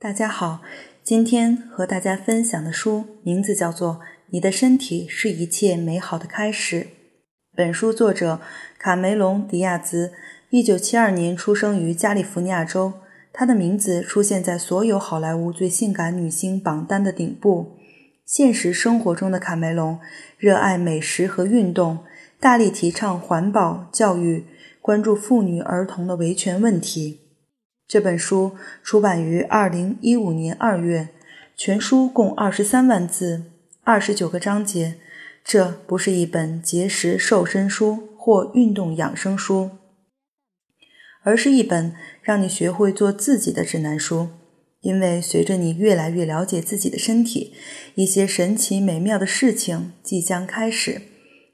大家好，今天和大家分享的书名字叫做《你的身体是一切美好的开始》。本书作者卡梅隆·迪亚兹，一九七二年出生于加利福尼亚州。他的名字出现在所有好莱坞最性感女星榜单的顶部。现实生活中的卡梅隆热爱美食和运动，大力提倡环保、教育，关注妇女儿童的维权问题。这本书出版于二零一五年二月，全书共二十三万字，二十九个章节。这不是一本节食瘦身书或运动养生书，而是一本让你学会做自己的指南书。因为随着你越来越了解自己的身体，一些神奇美妙的事情即将开始。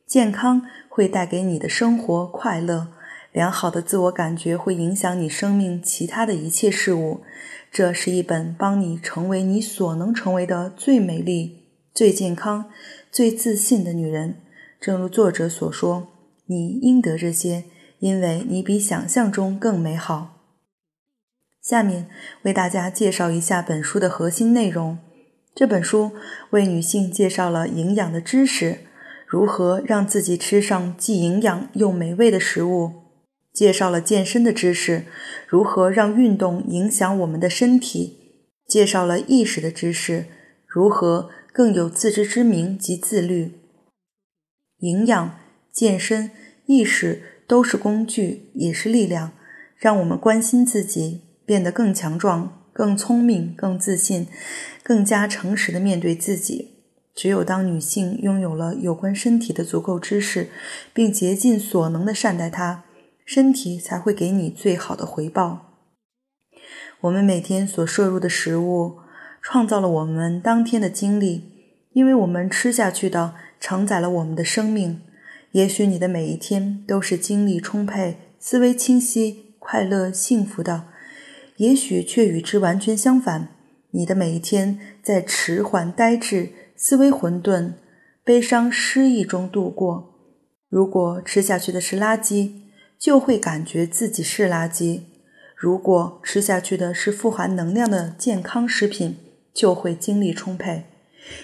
健康会带给你的生活快乐。良好的自我感觉会影响你生命其他的一切事物。这是一本帮你成为你所能成为的最美丽、最健康、最自信的女人。正如作者所说，你应得这些，因为你比想象中更美好。下面为大家介绍一下本书的核心内容。这本书为女性介绍了营养的知识，如何让自己吃上既营养又美味的食物。介绍了健身的知识，如何让运动影响我们的身体；介绍了意识的知识，如何更有自知之明及自律。营养、健身、意识都是工具，也是力量，让我们关心自己，变得更强壮、更聪明、更自信，更加诚实的面对自己。只有当女性拥有了有关身体的足够知识，并竭尽所能的善待它。身体才会给你最好的回报。我们每天所摄入的食物，创造了我们当天的经历，因为我们吃下去的承载了我们的生命。也许你的每一天都是精力充沛、思维清晰、快乐幸福的，也许却与之完全相反。你的每一天在迟缓、呆滞、思维混沌、悲伤、失意中度过。如果吃下去的是垃圾，就会感觉自己是垃圾。如果吃下去的是富含能量的健康食品，就会精力充沛。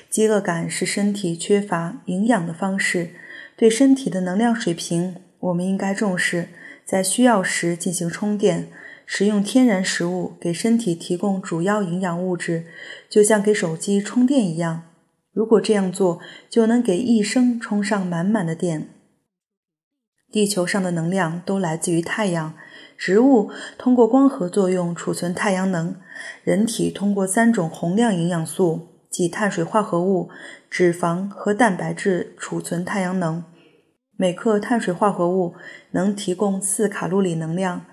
饥饿感是身体缺乏营养的方式。对身体的能量水平，我们应该重视，在需要时进行充电。食用天然食物给身体提供主要营养物质，就像给手机充电一样。如果这样做，就能给一生充上满满的电。地球上的能量都来自于太阳，植物通过光合作用储存太阳能，人体通过三种宏量营养素，即碳水化合物、脂肪和蛋白质储存太阳能。每克碳水化合物能提供四卡路里能量，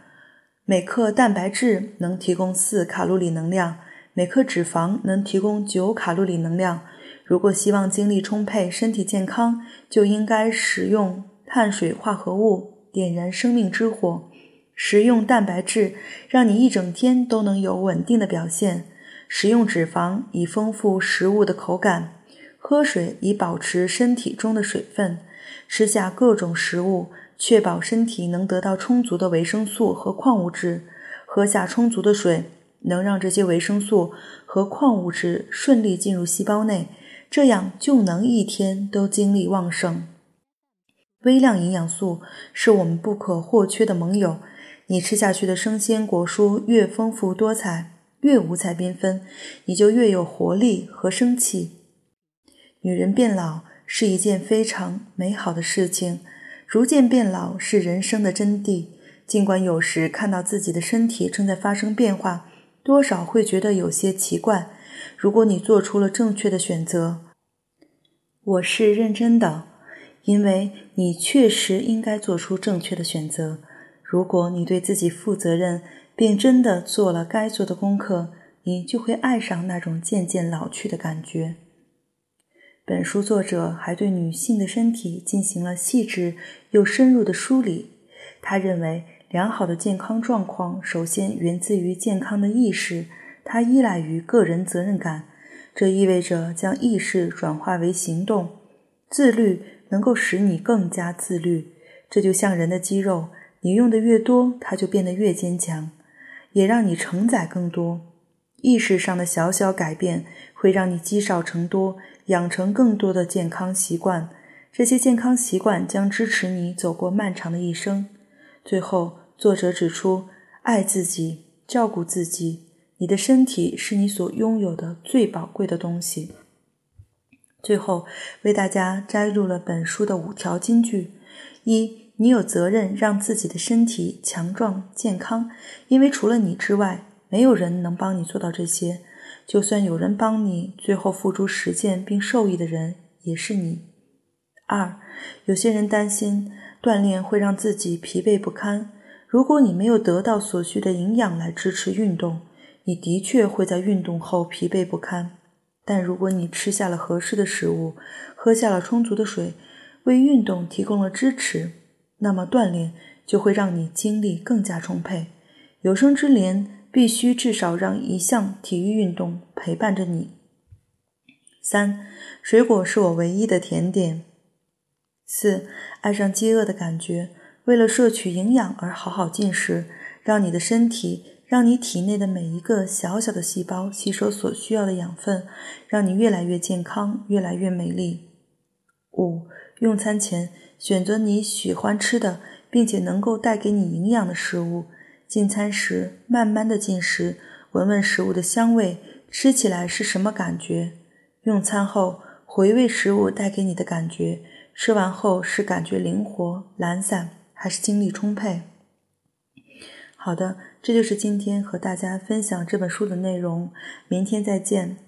每克蛋白质能提供四卡路里能量，每克脂肪能提供九卡路里能量。如果希望精力充沛、身体健康，就应该使用。碳水化合物点燃生命之火，食用蛋白质让你一整天都能有稳定的表现。食用脂肪以丰富食物的口感，喝水以保持身体中的水分。吃下各种食物，确保身体能得到充足的维生素和矿物质。喝下充足的水，能让这些维生素和矿物质顺利进入细胞内，这样就能一天都精力旺盛。微量营养素是我们不可或缺的盟友。你吃下去的生鲜果蔬越丰富多彩，越五彩缤纷，你就越有活力和生气。女人变老是一件非常美好的事情，逐渐变老是人生的真谛。尽管有时看到自己的身体正在发生变化，多少会觉得有些奇怪。如果你做出了正确的选择，我是认真的。因为你确实应该做出正确的选择。如果你对自己负责任，并真的做了该做的功课，你就会爱上那种渐渐老去的感觉。本书作者还对女性的身体进行了细致又深入的梳理。他认为，良好的健康状况首先源自于健康的意识，它依赖于个人责任感。这意味着将意识转化为行动，自律。能够使你更加自律，这就像人的肌肉，你用的越多，它就变得越坚强，也让你承载更多。意识上的小小改变会让你积少成多，养成更多的健康习惯。这些健康习惯将支持你走过漫长的一生。最后，作者指出，爱自己，照顾自己。你的身体是你所拥有的最宝贵的东西。最后，为大家摘录了本书的五条金句：一，你有责任让自己的身体强壮健康，因为除了你之外，没有人能帮你做到这些。就算有人帮你，最后付诸实践并受益的人也是你。二，有些人担心锻炼会让自己疲惫不堪。如果你没有得到所需的营养来支持运动，你的确会在运动后疲惫不堪，但如果你吃下了合适的食物，喝下了充足的水，为运动提供了支持，那么锻炼就会让你精力更加充沛。有生之年必须至少让一项体育运动陪伴着你。三，水果是我唯一的甜点。四，爱上饥饿的感觉，为了摄取营养而好好进食，让你的身体。让你体内的每一个小小的细胞吸收所需要的养分，让你越来越健康，越来越美丽。五，用餐前选择你喜欢吃的，并且能够带给你营养的食物。进餐时慢慢的进食，闻闻食物的香味，吃起来是什么感觉？用餐后回味食物带给你的感觉，吃完后是感觉灵活、懒散，还是精力充沛？好的，这就是今天和大家分享这本书的内容。明天再见。